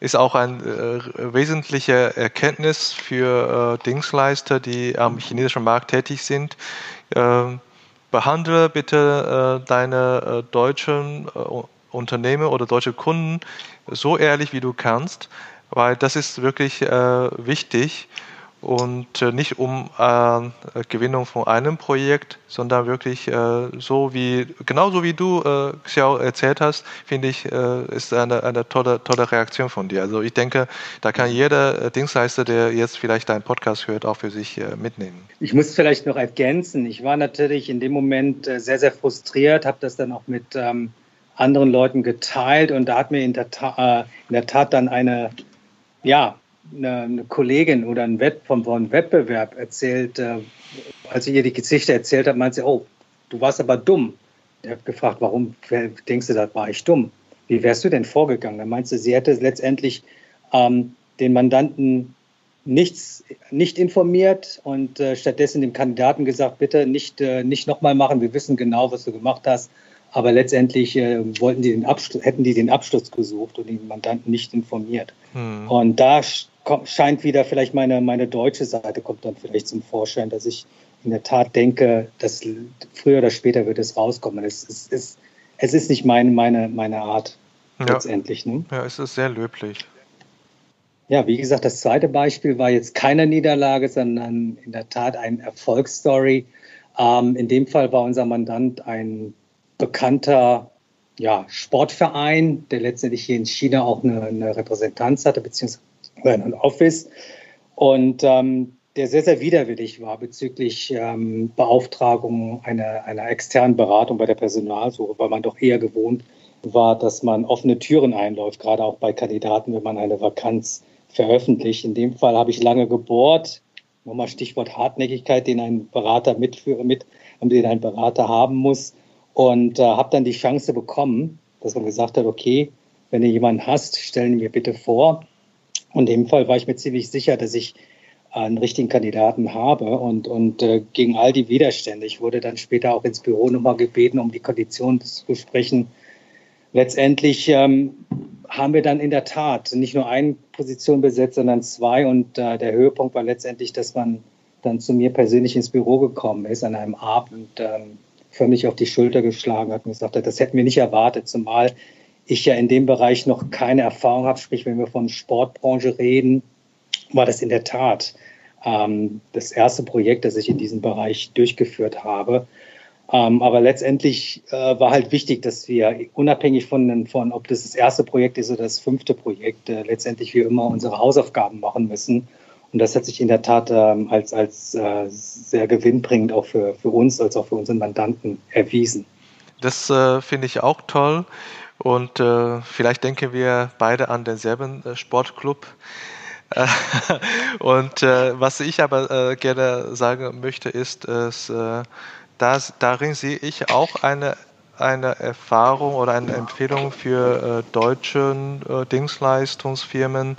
Ist auch eine wesentliche Erkenntnis für Dienstleister, die am chinesischen Markt tätig sind. Ähm, behandle bitte deine deutschen Unternehmen oder deutsche Kunden so ehrlich, wie du kannst weil das ist wirklich äh, wichtig und äh, nicht um äh, Gewinnung von einem Projekt, sondern wirklich äh, so wie, genauso wie du, äh, Xiao, erzählt hast, finde ich, äh, ist eine, eine tolle, tolle Reaktion von dir. Also ich denke, da kann jeder äh, Dienstleister, der jetzt vielleicht deinen Podcast hört, auch für sich äh, mitnehmen. Ich muss vielleicht noch ergänzen, ich war natürlich in dem Moment sehr, sehr frustriert, habe das dann auch mit ähm, anderen Leuten geteilt und da hat mir in der, Ta in der Tat dann eine ja, eine, eine Kollegin oder ein Wett vom, vom Wettbewerb erzählt, äh, als ich ihr die Geschichte erzählt habe, meinte sie, oh, du warst aber dumm. Ich habe gefragt, warum denkst du, da war ich dumm? Wie wärst du denn vorgegangen? Dann meinte sie, sie hätte letztendlich ähm, den Mandanten nichts, nicht informiert und äh, stattdessen dem Kandidaten gesagt, bitte nicht, äh, nicht nochmal machen, wir wissen genau, was du gemacht hast. Aber letztendlich äh, wollten die den hätten die den Abschluss gesucht und den Mandanten nicht informiert. Hm. Und da scheint wieder vielleicht meine, meine deutsche Seite kommt dann vielleicht zum Vorschein, dass ich in der Tat denke, dass früher oder später wird es rauskommen. Es, es, es, es ist nicht meine, meine, meine Art ja. letztendlich. Ne? Ja, es ist sehr löblich. Ja, wie gesagt, das zweite Beispiel war jetzt keine Niederlage, sondern in der Tat eine Erfolgsstory. Ähm, in dem Fall war unser Mandant ein bekannter ja, Sportverein, der letztendlich hier in China auch eine, eine Repräsentanz hatte, beziehungsweise ein Office. Und ähm, der sehr, sehr widerwillig war bezüglich ähm, Beauftragung einer, einer externen Beratung bei der Personalsuche, weil man doch eher gewohnt war, dass man offene Türen einläuft, gerade auch bei Kandidaten, wenn man eine Vakanz veröffentlicht. In dem Fall habe ich lange gebohrt. Nochmal Stichwort Hartnäckigkeit, den ein Berater mitführe, mit, den ein Berater haben muss. Und äh, habe dann die Chance bekommen, dass man gesagt hat, okay, wenn du jemanden hast, stellen mir bitte vor. Und in dem Fall war ich mir ziemlich sicher, dass ich einen richtigen Kandidaten habe und, und äh, gegen all die Widerstände. Ich wurde dann später auch ins Büro nochmal gebeten, um die Konditionen zu besprechen. Letztendlich ähm, haben wir dann in der Tat nicht nur eine Position besetzt, sondern zwei. Und äh, der Höhepunkt war letztendlich, dass man dann zu mir persönlich ins Büro gekommen ist an einem Abend ähm, förmlich auf die Schulter geschlagen hat und gesagt hat, das hätten wir nicht erwartet, zumal ich ja in dem Bereich noch keine Erfahrung habe. Sprich, wenn wir von Sportbranche reden, war das in der Tat ähm, das erste Projekt, das ich in diesem Bereich durchgeführt habe. Ähm, aber letztendlich äh, war halt wichtig, dass wir unabhängig von, von, ob das das erste Projekt ist oder das fünfte Projekt, äh, letztendlich wie immer unsere Hausaufgaben machen müssen. Und das hat sich in der Tat ähm, als, als äh, sehr gewinnbringend auch für, für uns als auch für unseren Mandanten erwiesen. Das äh, finde ich auch toll. Und äh, vielleicht denken wir beide an denselben äh, Sportclub. <laughs> und was ich aber gerne sagen möchte, ist, dass das, darin sehe ich auch eine, eine Erfahrung oder eine Empfehlung für äh, deutsche äh, Dienstleistungsfirmen,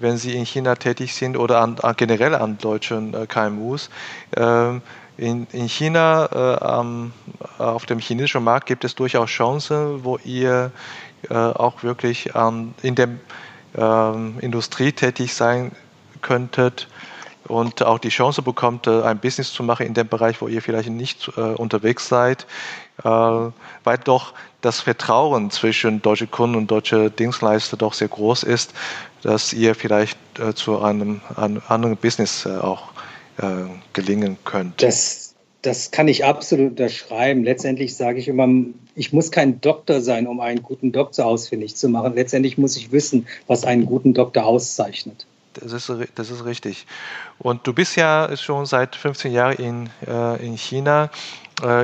wenn sie in China tätig sind oder an, generell an deutschen äh, KMUs. Ähm, in, in, China, äh, am, auf dem chinesischen Markt gibt es durchaus Chancen, wo ihr äh, auch wirklich in der ähm, Industrie tätig sein könntet und auch die Chance bekommt, äh, ein Business zu machen in dem Bereich, wo ihr vielleicht nicht äh, unterwegs seid, äh, weil doch das Vertrauen zwischen deutsche Kunden und deutsche Dienstleister doch sehr groß ist, dass ihr vielleicht äh, zu einem, einem, anderen Business äh, auch äh, gelingen könnt. Das, das kann ich absolut unterschreiben. Letztendlich sage ich immer, ich muss kein Doktor sein, um einen guten Doktor ausfindig zu machen. Letztendlich muss ich wissen, was einen guten Doktor auszeichnet. Das ist, das ist richtig. Und du bist ja schon seit 15 Jahren in, äh, in China,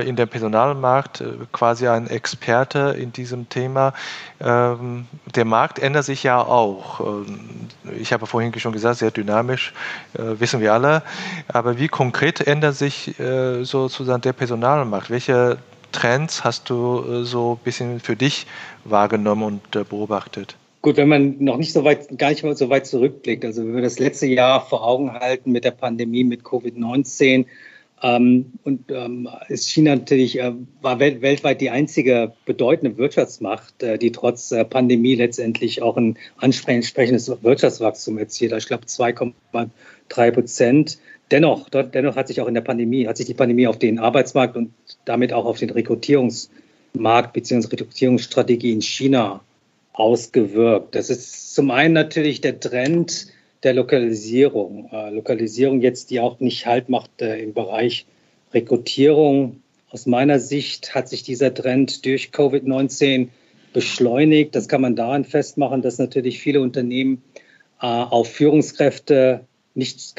in dem Personalmarkt, äh, quasi ein Experte in diesem Thema. Ähm, der Markt ändert sich ja auch. Ähm, ich habe vorhin schon gesagt, sehr dynamisch, äh, wissen wir alle. Aber wie konkret ändert sich äh, sozusagen der Personalmarkt? Welche Trends hast du äh, so ein bisschen für dich wahrgenommen und beobachtet? Gut, wenn man noch nicht so weit, gar nicht mal so weit zurückblickt, also wenn wir das letzte Jahr vor Augen halten mit der Pandemie, mit Covid-19, ähm, und ähm, ist China natürlich, äh, war wel weltweit die einzige bedeutende Wirtschaftsmacht, äh, die trotz äh, Pandemie letztendlich auch ein ansprechendes Wirtschaftswachstum erzielt. Ich glaube 2,3 Prozent. Dennoch, dort, dennoch hat sich auch in der Pandemie, hat sich die Pandemie auf den Arbeitsmarkt und damit auch auf den Rekrutierungsmarkt bzw. Rekrutierungsstrategie in China ausgewirkt. Das ist zum einen natürlich der Trend der Lokalisierung. Äh, Lokalisierung jetzt, die auch nicht Halt macht äh, im Bereich Rekrutierung. Aus meiner Sicht hat sich dieser Trend durch Covid-19 beschleunigt. Das kann man daran festmachen, dass natürlich viele Unternehmen äh, auf Führungskräfte nicht,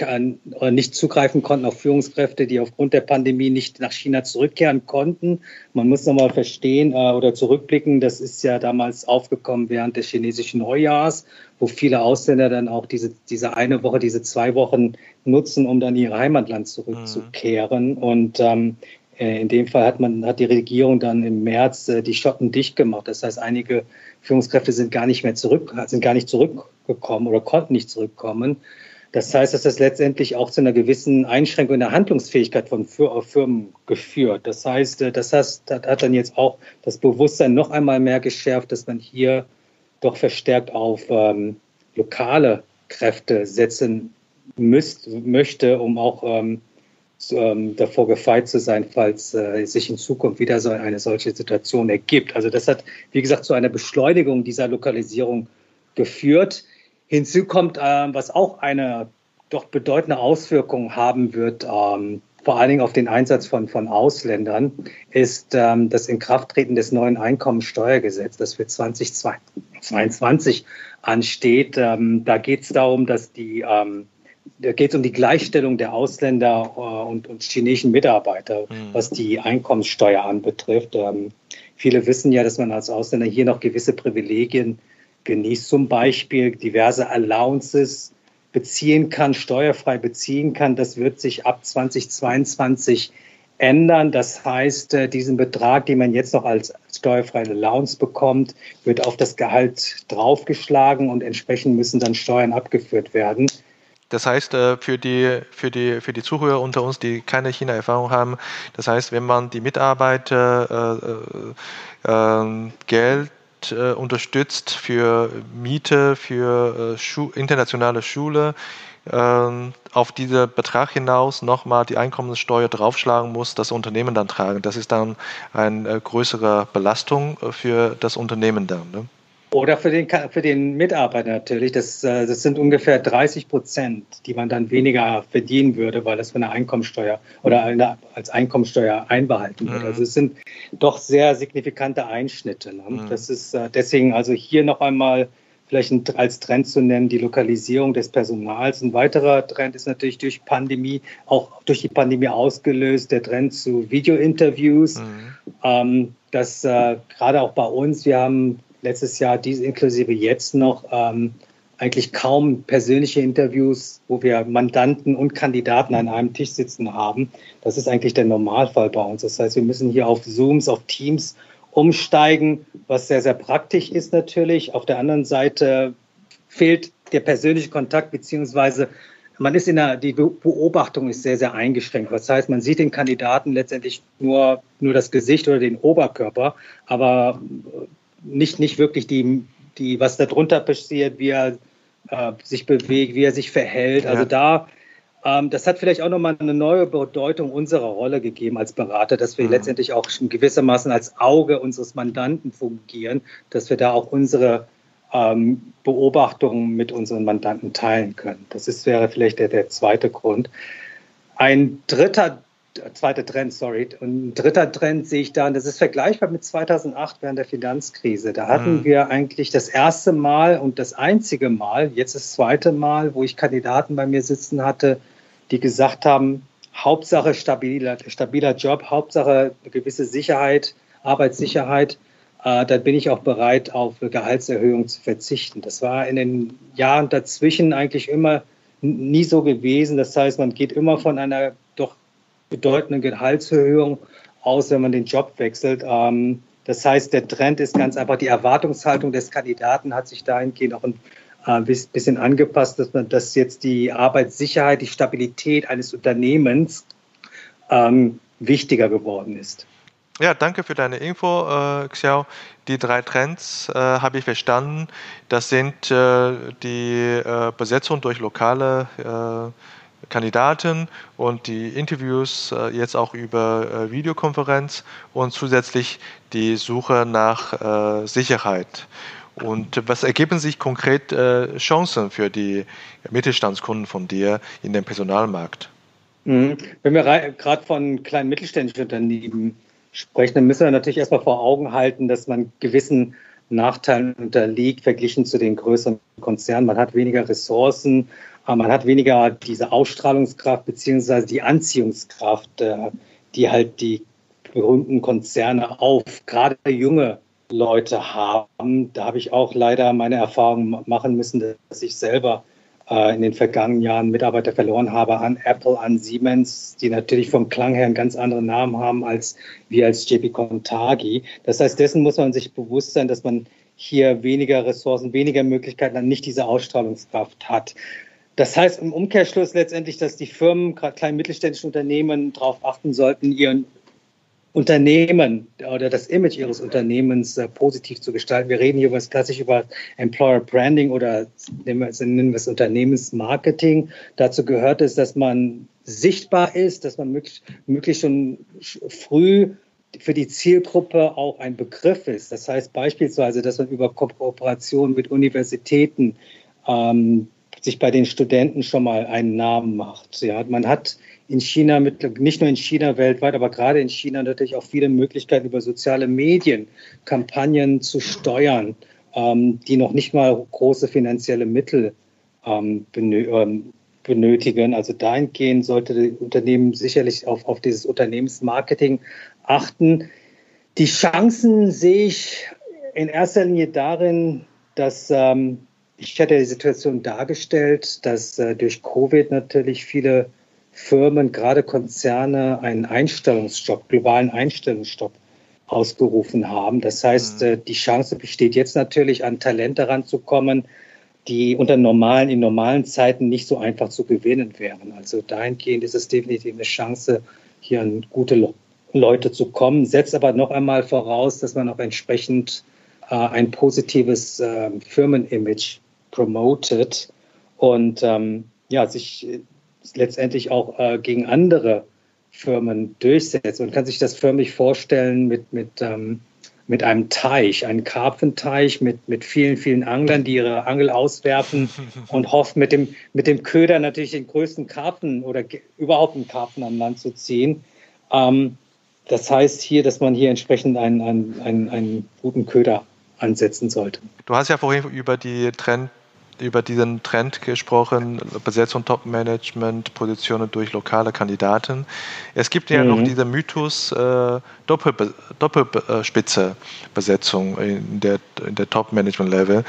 oder nicht zugreifen konnten auf Führungskräfte, die aufgrund der Pandemie nicht nach China zurückkehren konnten. Man muss nochmal verstehen äh, oder zurückblicken, das ist ja damals aufgekommen während des chinesischen Neujahrs, wo viele Ausländer dann auch diese, diese eine Woche, diese zwei Wochen nutzen, um dann in ihr Heimatland zurückzukehren. Mhm. Und ähm, äh, in dem Fall hat man, hat die Regierung dann im März äh, die Schotten dicht gemacht. Das heißt, einige Führungskräfte sind gar nicht mehr zurück, sind gar nicht zurückgekommen oder konnten nicht zurückkommen. Das heißt, dass das letztendlich auch zu einer gewissen Einschränkung in der Handlungsfähigkeit von Firmen geführt. Das heißt, äh, das hat dann jetzt auch das Bewusstsein noch einmal mehr geschärft, dass man hier doch verstärkt auf ähm, lokale Kräfte setzen müsst, möchte, um auch ähm, ähm, davor gefeit zu sein, falls äh, sich in Zukunft wieder so eine solche Situation ergibt. Also das hat, wie gesagt, zu einer Beschleunigung dieser Lokalisierung geführt. Hinzu kommt, äh, was auch eine doch bedeutende Auswirkung haben wird, ähm, vor allen Dingen auf den Einsatz von, von Ausländern, ist ähm, das Inkrafttreten des neuen Einkommensteuergesetzes, das für 2022 ansteht. Ähm, da geht es darum, dass die ähm, da geht es um die Gleichstellung der Ausländer äh, und, und, chinesischen Mitarbeiter, mhm. was die Einkommenssteuer anbetrifft. Ähm, viele wissen ja, dass man als Ausländer hier noch gewisse Privilegien genießt zum Beispiel diverse Allowances beziehen kann, steuerfrei beziehen kann. Das wird sich ab 2022 ändern. Das heißt, äh, diesen Betrag, den man jetzt noch als steuerfreie Allowance bekommt, wird auf das Gehalt draufgeschlagen und entsprechend müssen dann Steuern abgeführt werden. Das heißt, äh, für die, für, die, für die Zuhörer unter uns, die keine China-Erfahrung haben, das heißt, wenn man die Mitarbeiter äh, äh, ähm, Geld Geld äh, unterstützt für Miete, für äh, Schu internationale Schule, ähm, auf diesen Betrag hinaus nochmal die Einkommenssteuer draufschlagen muss, das Unternehmen dann tragen. Das ist dann eine äh, größere Belastung äh, für das Unternehmen dann. Ne? Oder für den, für den Mitarbeiter natürlich. Das, äh, das sind ungefähr 30 Prozent, die man dann weniger verdienen würde, weil das von der Einkommensteuer oder eine, als Einkommensteuer einbehalten wird. Mhm. Also es sind doch sehr signifikante Einschnitte. Ne? Mhm. Das ist deswegen also hier noch einmal vielleicht als Trend zu nennen, die Lokalisierung des Personals. Ein weiterer Trend ist natürlich durch Pandemie, auch durch die Pandemie ausgelöst, der Trend zu Videointerviews. Mhm. Ähm, das äh, gerade auch bei uns, wir haben letztes Jahr, dies inklusive jetzt noch, ähm, eigentlich kaum persönliche Interviews, wo wir Mandanten und Kandidaten an einem Tisch sitzen haben. Das ist eigentlich der Normalfall bei uns. Das heißt, wir müssen hier auf Zooms, auf Teams umsteigen, was sehr, sehr praktisch ist natürlich. Auf der anderen Seite fehlt der persönliche Kontakt, beziehungsweise man ist in der, die Beobachtung ist sehr, sehr eingeschränkt. Das heißt, man sieht den Kandidaten letztendlich nur, nur das Gesicht oder den Oberkörper, aber nicht, nicht wirklich die, die, was darunter passiert, wie er äh, sich bewegt, wie er sich verhält. Also da ähm, das hat vielleicht auch nochmal eine neue Bedeutung unserer Rolle gegeben als Berater, dass wir mhm. letztendlich auch gewissermaßen als Auge unseres Mandanten fungieren, dass wir da auch unsere ähm, Beobachtungen mit unseren Mandanten teilen können. Das ist, wäre vielleicht der, der zweite Grund. Ein dritter zweiter Trend, sorry. Und ein dritter Trend sehe ich da, und das ist vergleichbar mit 2008 während der Finanzkrise. Da hatten mhm. wir eigentlich das erste Mal und das einzige Mal, jetzt das zweite Mal, wo ich Kandidaten bei mir sitzen hatte, die gesagt haben, Hauptsache stabiler, stabiler Job, Hauptsache gewisse Sicherheit, Arbeitssicherheit. Äh, dann bin ich auch bereit, auf Gehaltserhöhung zu verzichten. Das war in den Jahren dazwischen eigentlich immer nie so gewesen. Das heißt, man geht immer von einer bedeutenden Gehaltserhöhung aus, wenn man den Job wechselt. Ähm, das heißt, der Trend ist ganz einfach, die Erwartungshaltung des Kandidaten hat sich dahingehend auch ein äh, bisschen angepasst, dass man, dass jetzt die Arbeitssicherheit, die Stabilität eines Unternehmens ähm, wichtiger geworden ist. Ja, danke für deine Info, äh, Xiao. Die drei Trends äh, habe ich verstanden. Das sind äh, die äh, Besetzung durch lokale äh, Kandidaten und die Interviews äh, jetzt auch über Videokonferenz und zusätzlich die Suche nach Sicherheit. Und was ergeben sich konkret äh, Chancen für die Mittelstandskunden von dir in dem Personalmarkt? Mhm. Wenn wir gerade von kleinen mittelständischen Unternehmen sprechen, dann müssen wir natürlich erstmal vor Augen halten, dass man gewissen Nachteilen unterliegt, verglichen zu den größeren Konzernen. Man hat weniger Ressourcen, äh, man hat weniger diese Ausstrahlungskraft beziehungsweise die Anziehungskraft, äh, die halt die berühmten Konzerne auf gerade junge Leute haben. Da habe ich auch leider meine Erfahrungen machen müssen, dass ich selber äh, in den vergangenen Jahren Mitarbeiter verloren habe an Apple, an Siemens, die natürlich vom Klang her einen ganz anderen Namen haben als wir als JP Contagi. Das heißt, dessen muss man sich bewusst sein, dass man hier weniger Ressourcen, weniger Möglichkeiten, dann nicht diese Ausstrahlungskraft hat. Das heißt im Umkehrschluss letztendlich, dass die Firmen, gerade kleine mittelständische Unternehmen, darauf achten sollten, ihren Unternehmen oder das Image ihres Unternehmens äh, positiv zu gestalten. Wir reden hier über, klassisch über Employer Branding oder nennen wir, es Unternehmensmarketing. Dazu gehört es, dass man sichtbar ist, dass man möglichst, möglichst schon früh für die Zielgruppe auch ein Begriff ist. Das heißt beispielsweise, dass man über Kooperation mit Universitäten ähm, sich bei den Studenten schon mal einen Namen macht. Ja, man hat in China, mit, nicht nur in China weltweit, aber gerade in China natürlich auch viele Möglichkeiten über soziale Medien Kampagnen zu steuern, ähm, die noch nicht mal große finanzielle Mittel ähm, ähm benötigen. Also dahingehend sollte das Unternehmen sicherlich auf, auf dieses Unternehmensmarketing achten. Die Chancen sehe ich in erster Linie darin, dass ähm, ich hatte die Situation dargestellt, dass äh, durch Covid natürlich viele Firmen, gerade Konzerne, einen Einstellungsstopp, globalen Einstellungsstopp ausgerufen haben. Das heißt, mhm. äh, die Chance besteht jetzt natürlich, an Talente ranzukommen, die unter normalen, in normalen Zeiten nicht so einfach zu gewinnen wären. Also dahingehend ist es definitiv eine Chance, hier an gute Leute zu kommen, setzt aber noch einmal voraus, dass man auch entsprechend äh, ein positives äh, Firmenimage promotet und ähm, ja, sich letztendlich auch äh, gegen andere Firmen durchsetzt. Und kann sich das förmlich vorstellen mit, mit, ähm, mit einem Teich, einem Karpfenteich mit, mit vielen, vielen Anglern, die ihre Angel auswerfen <laughs> und hoffen, mit dem, mit dem Köder natürlich den größten Karpfen oder überhaupt einen Karpfen an Land zu ziehen. Ähm, das heißt hier, dass man hier entsprechend einen, einen, einen, einen guten Köder ansetzen sollte. Du hast ja vorhin über die Trend über diesen Trend gesprochen, Besetzung Top-Management, Positionen durch lokale Kandidaten. Es gibt ja mhm. noch diesen Mythos äh, Doppel, Doppelspitze-Besetzung in der, in der Top-Management-Level,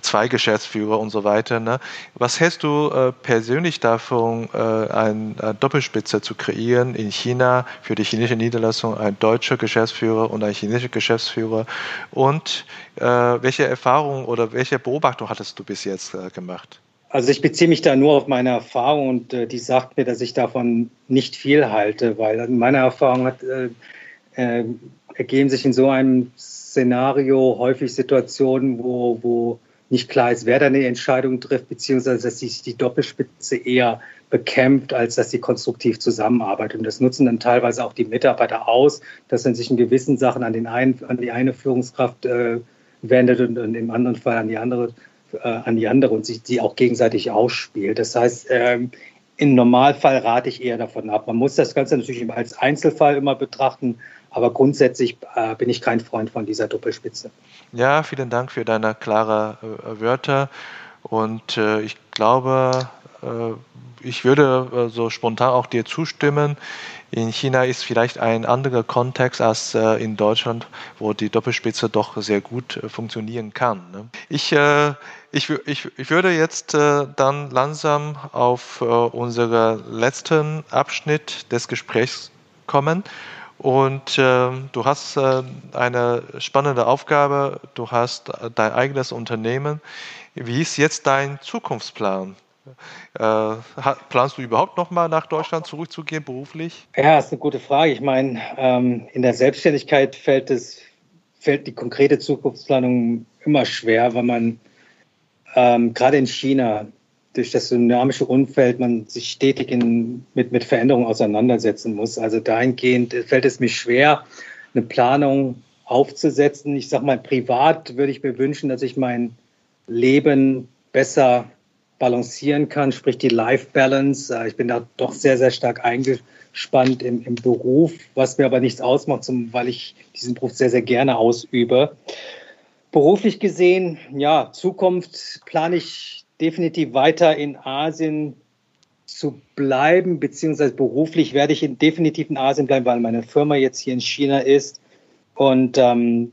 zwei Geschäftsführer und so weiter. Ne? Was hältst du äh, persönlich davon, äh, eine, eine Doppelspitze zu kreieren in China für die chinesische Niederlassung, ein deutscher Geschäftsführer und ein chinesischer Geschäftsführer? Und äh, welche Erfahrungen oder welche Beobachtung hattest du bis jetzt äh, gemacht? Also ich beziehe mich da nur auf meine Erfahrung und äh, die sagt mir, dass ich davon nicht viel halte, weil in meiner Erfahrung hat, äh, äh, ergeben sich in so einem Szenario häufig Situationen, wo, wo nicht klar ist, wer da eine Entscheidung trifft, beziehungsweise dass sich die Doppelspitze eher bekämpft, als dass sie konstruktiv zusammenarbeitet. Und das nutzen dann teilweise auch die Mitarbeiter aus, dass man sich in gewissen Sachen an, den einen, an die eine Führungskraft äh, wendet und, und, im anderen Fall an die andere, äh, an die andere und sich die auch gegenseitig ausspielt. Das heißt, ähm, im Normalfall rate ich eher davon ab. Man muss das Ganze natürlich als Einzelfall immer betrachten, aber grundsätzlich äh, bin ich kein Freund von dieser Doppelspitze. Ja, vielen Dank für deine klaren äh, Wörter. Und äh, ich glaube, äh, ich würde äh, so spontan auch dir zustimmen. In China ist vielleicht ein anderer Kontext als äh, in Deutschland, wo die Doppelspitze doch sehr gut funktionieren kann. Ne? Ich, ich, ich, ich würde jetzt dann langsam auf unseren letzten Abschnitt des Gesprächs kommen. Und äh, du hast äh, eine spannende Aufgabe, du hast äh, dein eigenes Unternehmen. Wie ist jetzt dein Zukunftsplan? Äh, planst du überhaupt noch mal nach Deutschland zurückzugehen beruflich? Ja, ist eine gute Frage. Ich meine, ähm, in der Selbstständigkeit fällt es fällt die konkrete Zukunftsplanung immer schwer, weil man ähm, gerade in China durch das dynamische Umfeld man sich stetig in, mit, mit Veränderungen auseinandersetzen muss. Also dahingehend fällt es mir schwer, eine Planung aufzusetzen. Ich sage mal, privat würde ich mir wünschen, dass ich mein Leben besser balancieren kann, sprich die Life Balance. Äh, ich bin da doch sehr, sehr stark eingespannt im, im Beruf, was mir aber nichts ausmacht, weil ich diesen Beruf sehr, sehr gerne ausübe. Beruflich gesehen, ja, Zukunft plane ich definitiv weiter in Asien zu bleiben, beziehungsweise beruflich werde ich in, definitiv in Asien bleiben, weil meine Firma jetzt hier in China ist. Und ähm,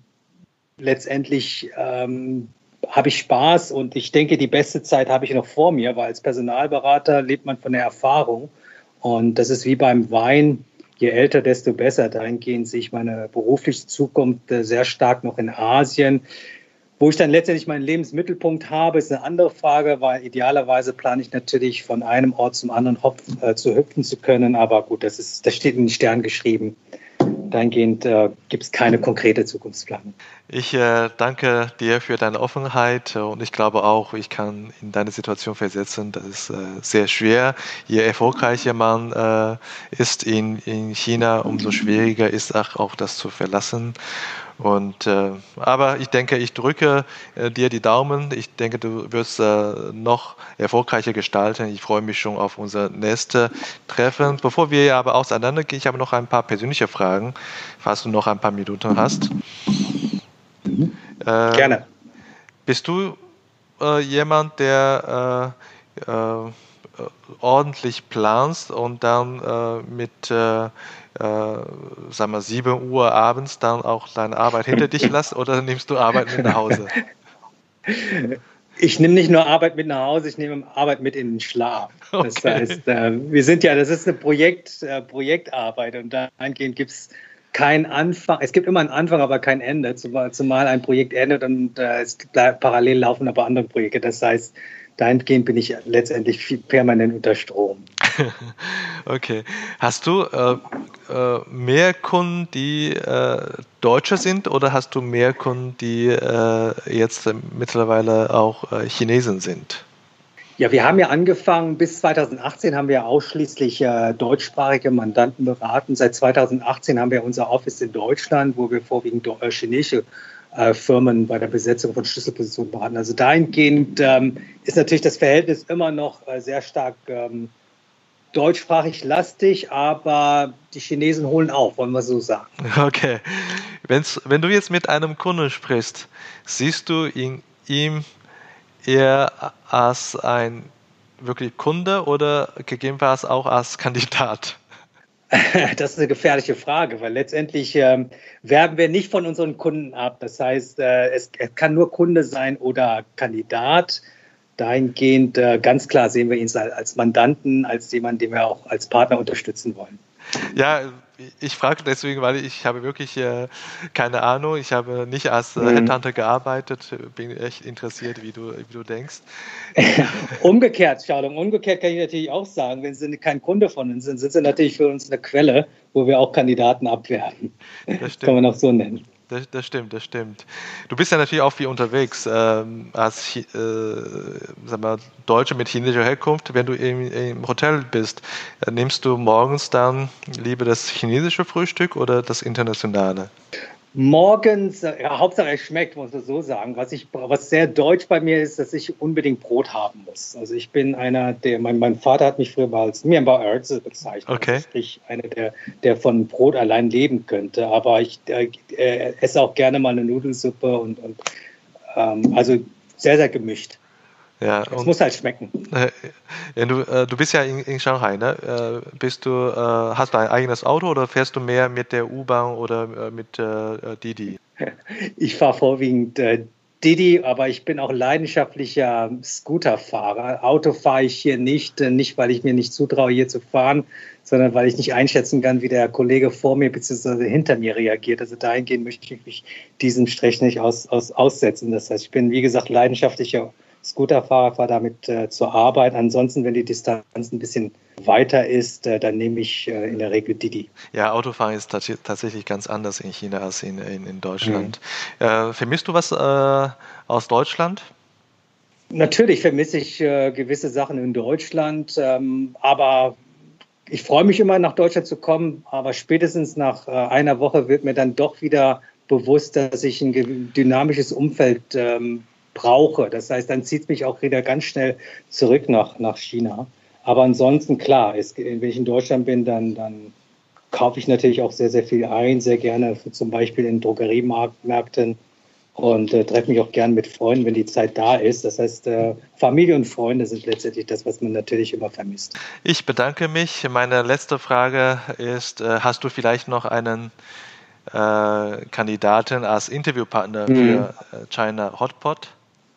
letztendlich ähm, habe ich Spaß und ich denke, die beste Zeit habe ich noch vor mir, weil als Personalberater lebt man von der Erfahrung. Und das ist wie beim Wein. Je älter, desto besser. Dahingehend sehe ich meine berufliche Zukunft äh, sehr stark noch in Asien. Wo ich dann letztendlich meinen Lebensmittelpunkt habe, ist eine andere Frage, weil idealerweise plane ich natürlich von einem Ort zum anderen hopfen, äh, zu hüpfen zu können. Aber gut, das, ist, das steht in den Sternen geschrieben. Dahingehend äh, gibt es keine konkrete Zukunftsplanung. Ich äh, danke dir für deine Offenheit und ich glaube auch, ich kann in deine Situation versetzen. Das ist äh, sehr schwer. Je erfolgreicher man äh, ist in, in China, umso schwieriger ist auch, auch das zu verlassen. Und, äh, aber ich denke, ich drücke äh, dir die Daumen. Ich denke, du wirst äh, noch erfolgreicher gestalten. Ich freue mich schon auf unser nächstes Treffen. Bevor wir aber auseinandergehen, ich habe noch ein paar persönliche Fragen, falls du noch ein paar Minuten hast. Mhm. Gerne. Bist du äh, jemand, der äh, äh, ordentlich planst und dann mit äh, sagen wir, 7 Uhr abends dann auch deine Arbeit hinter dich <laughs> lässt oder nimmst du Arbeit mit nach Hause? Ich nehme nicht nur Arbeit mit nach Hause, ich nehme Arbeit mit in den Schlaf. Okay. Das heißt, äh, wir sind ja, das ist eine Projekt, äh, Projektarbeit und dahingehend gibt es keinen Anfang. Es gibt immer einen Anfang, aber kein Ende, zumal, ein Projekt endet und äh, es parallel laufen aber andere Projekte. Das heißt, dahingehend bin ich letztendlich permanent unter Strom. <laughs> okay. Hast du äh, äh, mehr Kunden, die äh, Deutsche sind oder hast du mehr Kunden, die äh, jetzt mittlerweile auch äh, Chinesen sind? Ja, wir haben ja angefangen, bis 2018 haben wir ausschließlich äh, deutschsprachige Mandanten beraten. Seit 2018 haben wir unser Office in Deutschland, wo wir vorwiegend äh, chinesische äh, Firmen bei der Besetzung von Schlüsselpositionen beraten. Also dahingehend ähm, ist natürlich das Verhältnis immer noch äh, sehr stark ähm, deutschsprachig lastig, aber die Chinesen holen auf, wollen wir so sagen. Okay. Wenn's, wenn du jetzt mit einem Kunden sprichst, siehst du in ihm eher als ein wirklich Kunde oder gegebenenfalls auch als Kandidat? <laughs> Das ist eine gefährliche Frage, weil letztendlich ähm, werben wir nicht von unseren Kunden ab. Das heißt, äh, es, es, kann nur Kunde sein oder Kandidat. Dahingehend äh, ganz klar sehen wir ihn als, Mandanten, als jemand, den wir auch als Partner unterstützen wollen. Ja, ich frage deswegen, weil ich habe wirklich äh, keine Ahnung. Ich habe nicht als äh. Headhunter gearbeitet. Bin echt interessiert, wie du, wie du denkst. <laughs> umgekehrt, Charlotte, umgekehrt kann ich natürlich auch sagen, wenn Sie kein Kunde von uns sind, sind Sie natürlich für uns eine Quelle, wo wir auch Kandidaten abwerben. Das Kann man auch so nennen. Das, das, stimmt, das stimmt. Du bist ja natürlich auch viel unterwegs ähm, als äh, sag mal, Deutsche mit chinesischer Herkunft. Wenn du im, im Hotel bist, äh, nimmst du morgens dann lieber das chinesische Frühstück oder das internationale? Morgens, ja, Hauptsache es schmeckt, muss ich so sagen. Was, ich, was sehr deutsch bei mir ist, dass ich unbedingt Brot haben muss. Also ich bin einer, der, mein, mein Vater hat mich früher mal als Mianbao-Erze bezeichnet. Okay. Also ich einer, der, der von Brot allein leben könnte. Aber ich äh, äh, esse auch gerne mal eine Nudelsuppe und, und ähm, also sehr, sehr gemischt. Ja, es muss halt schmecken. <laughs> Äh, du, äh, du bist ja in, in Shanghai, ne? Äh, bist du, äh, hast du ein eigenes Auto oder fährst du mehr mit der U-Bahn oder äh, mit äh, Didi? <laughs> Ich fahre vorwiegend Didi, aber ich bin auch leidenschaftlicher Scooterfahrer. Auto fahre ich hier nicht, nicht weil ich mir nicht zutraue, hier zu fahren, sondern weil ich nicht einschätzen kann, wie der Kollege vor mir bzw. hinter mir reagiert. Also dahingehend möchte ich mich diesem Strech nicht aus, aus, aussetzen. Das heißt, ich bin, wie gesagt, leidenschaftlicher Scooterfahrer, fahre damit äh, zur Arbeit. Ansonsten, wenn die Distanz ein bisschen weiter ist, äh, dann nehme ich äh, in der Regel Didi. Ja, Autofahren ist tatsächlich ganz anders in China als in, in, in Deutschland. Mhm. Äh, vermisst du was äh, aus Deutschland? Natürlich vermisse ich äh, gewisse Sachen in Deutschland, ähm, aber ich freue mich immer, nach Deutschland zu kommen, aber spätestens nach einer Woche wird mir dann doch wieder bewusst, dass ich ein dynamisches Umfeld ähm, brauche. Das heißt, dann zieht es mich auch wieder ganz schnell zurück nach, nach China. Aber ansonsten, klar, es, wenn ich in Deutschland bin, dann, dann kaufe ich natürlich auch sehr, sehr viel ein, sehr gerne zum Beispiel in Drogeriemärkten und äh, treffe mich auch gerne mit Freunden, wenn die Zeit da ist. Das heißt, äh, Familie und Freunde sind letztendlich das, was man natürlich immer vermisst. Ich bedanke mich. Meine letzte Frage ist, äh, hast du vielleicht noch einen äh, Kandidaten als Interviewpartner mhm. für äh, China Hotpot?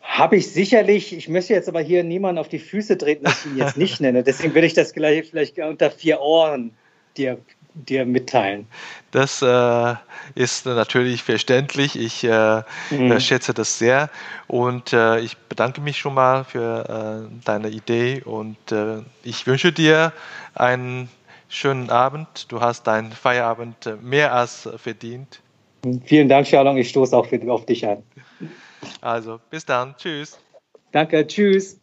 Habe ich sicherlich. Ich möchte jetzt aber hier niemanden auf die Füße treten, dass ich ihn jetzt nicht nenne. Deswegen würde ich das gleich vielleicht unter vier Ohren dir, dir mitteilen. Das äh, ist natürlich verständlich. Ich äh, mhm. schätze das sehr und äh, ich bedanke mich schon mal für äh, deine Idee und äh, ich wünsche dir einen schönen Abend. Du hast deinen Feierabend mehr als verdient. Vielen Dank, Charlon. Ich stoße auch für, auf dich an. Also bis dann. Tschüss. Danke. Tschüss.